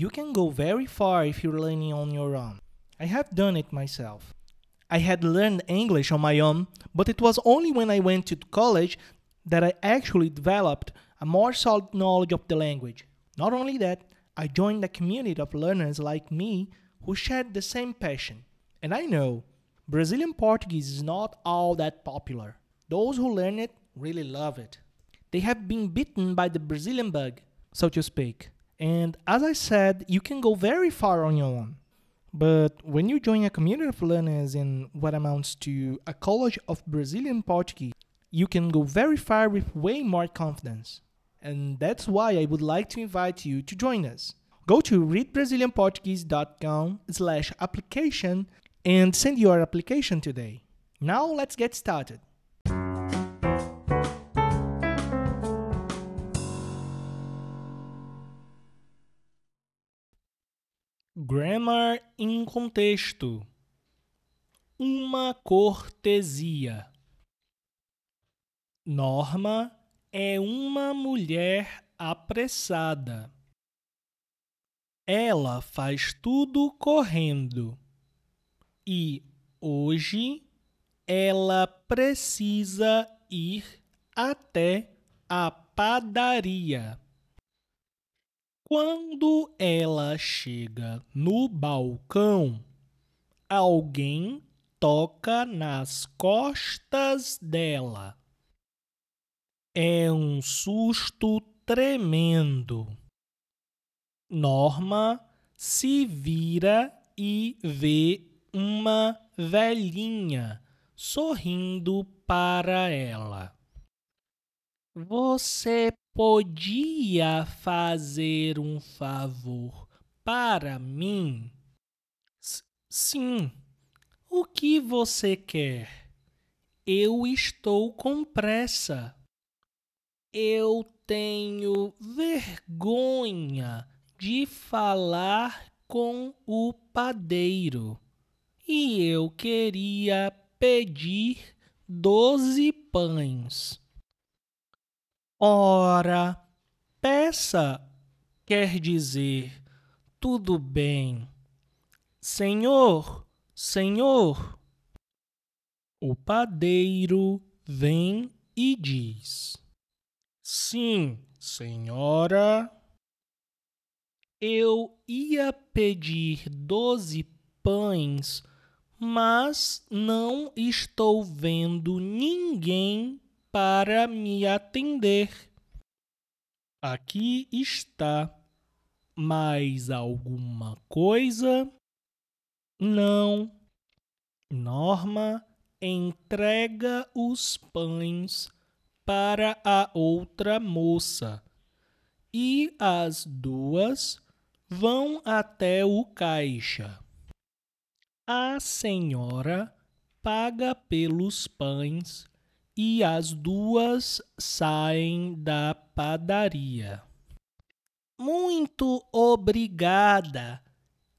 you can go very far if you're learning on your own. I have done it myself. I had learned English on my own, but it was only when I went to college that I actually developed a more solid knowledge of the language. Not only that, I joined a community of learners like me who shared the same passion. And I know Brazilian Portuguese is not all that popular. Those who learn it really love it. They have been bitten by the Brazilian bug, so to speak. And as I said, you can go very far on your own. But when you join a community of learners in what amounts to a college of Brazilian Portuguese, you can go very far with way more confidence. And that's why I would like to invite you to join us. Go to readbrazilianportuguese.com slash application and send your application today. Now let's get started. Grammar em contexto. Uma cortesia. Norma é uma mulher apressada. Ela faz tudo correndo. E hoje ela precisa ir até a padaria. Quando ela chega no balcão, alguém toca nas costas dela. É um susto tremendo. Norma se vira e vê uma velhinha sorrindo para ela. Você podia fazer um favor para mim? S sim. O que você quer? Eu estou com pressa. Eu tenho vergonha de falar com o padeiro e eu queria pedir doze pães. Ora, peça quer dizer tudo bem. Senhor, Senhor. O padeiro vem e diz: Sim, senhora. Eu ia pedir doze pães, mas não estou vendo ninguém para me atender. Aqui está. Mais alguma coisa? Não. Norma entrega os pães para a outra moça e as duas vão até o caixa. A senhora paga pelos pães e as duas saem da padaria. Muito obrigada.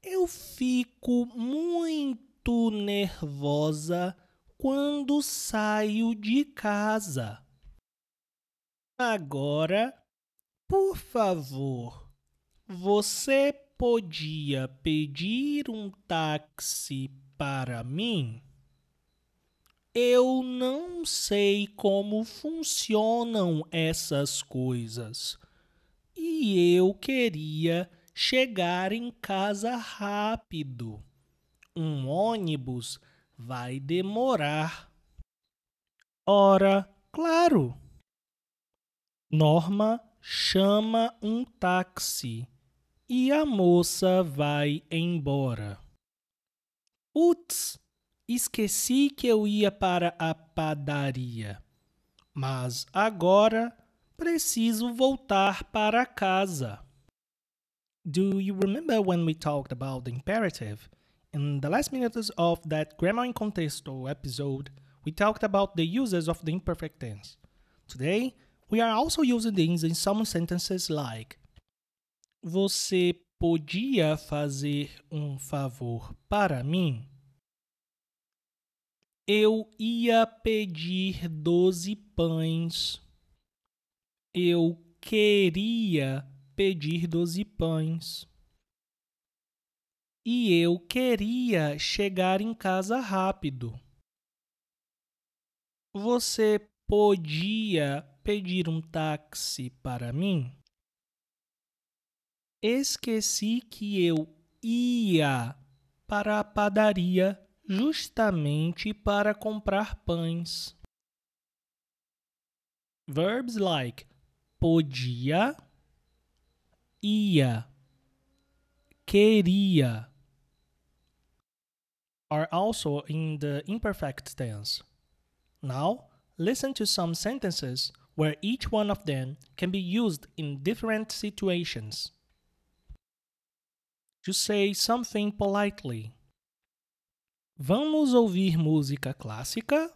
Eu fico muito nervosa quando saio de casa. Agora, por favor, você podia pedir um táxi para mim? Eu não sei como funcionam essas coisas. E eu queria chegar em casa rápido. Um ônibus vai demorar. Ora, claro. Norma chama um táxi e a moça vai embora. Uts! Esqueci que eu ia para a padaria, mas agora preciso voltar para casa. Do you remember when we talked about the imperative? In the last minutes of that Grammar in Contexto episode, we talked about the uses of the imperfect tense. Today, we are also using these in some sentences like Você podia fazer um favor para mim? Eu ia pedir doze pães. Eu queria pedir doze pães. E eu queria chegar em casa rápido. Você podia pedir um táxi para mim? Esqueci que eu ia para a padaria justamente para comprar pães. Verbs like podia, ia, queria are also in the imperfect tense. Now, listen to some sentences where each one of them can be used in different situations. To say something politely. Vamos ouvir música clássica?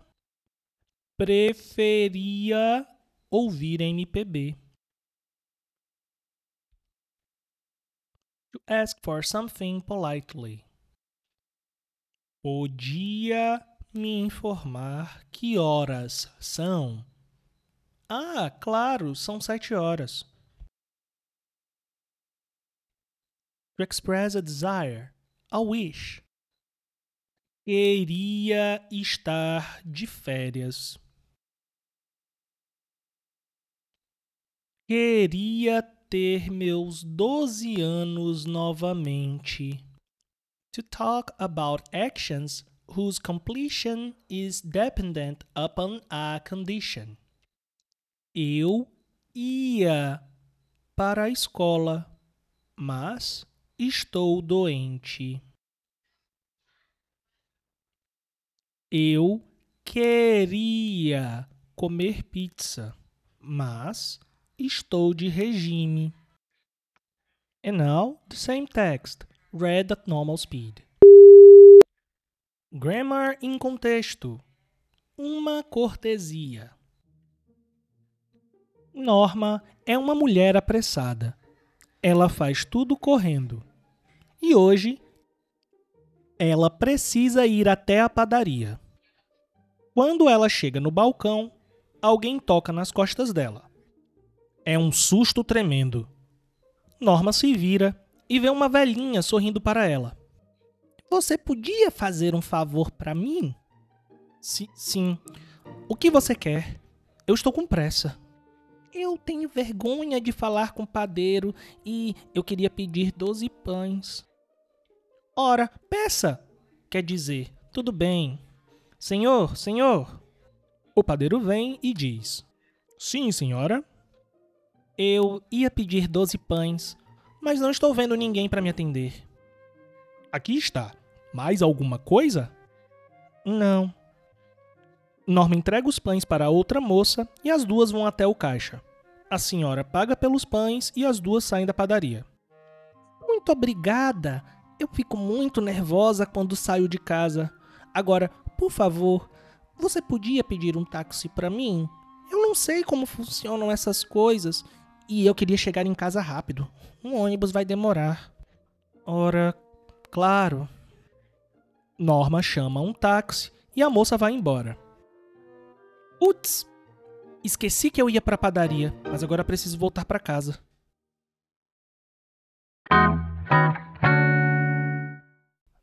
Preferia ouvir MPB. To ask for something politely. Podia me informar que horas são? Ah, claro, são sete horas. To express a desire, a wish. Queria estar de férias. Queria ter meus 12 anos novamente. To talk about actions whose completion is dependent upon a condition. Eu ia para a escola, mas estou doente. Eu queria comer pizza, mas estou de regime. And now the same text, read at normal speed. Grammar em contexto. Uma cortesia. Norma é uma mulher apressada. Ela faz tudo correndo. E hoje ela precisa ir até a padaria. Quando ela chega no balcão, alguém toca nas costas dela. É um susto tremendo. Norma se vira e vê uma velhinha sorrindo para ela. Você podia fazer um favor para mim? Si sim. O que você quer? Eu estou com pressa. Eu tenho vergonha de falar com o padeiro e eu queria pedir doze pães. Ora, peça! Quer dizer, tudo bem. Senhor, senhor! O padeiro vem e diz: Sim, senhora. Eu ia pedir doze pães, mas não estou vendo ninguém para me atender. Aqui está. Mais alguma coisa? Não. Norma entrega os pães para outra moça e as duas vão até o caixa. A senhora paga pelos pães e as duas saem da padaria. Muito obrigada, eu fico muito nervosa quando saio de casa. Agora, por favor, você podia pedir um táxi para mim? Eu não sei como funcionam essas coisas e eu queria chegar em casa rápido. Um ônibus vai demorar. Ora, claro. Norma chama um táxi e a moça vai embora. Putz! Esqueci que eu ia para padaria, mas agora preciso voltar para casa.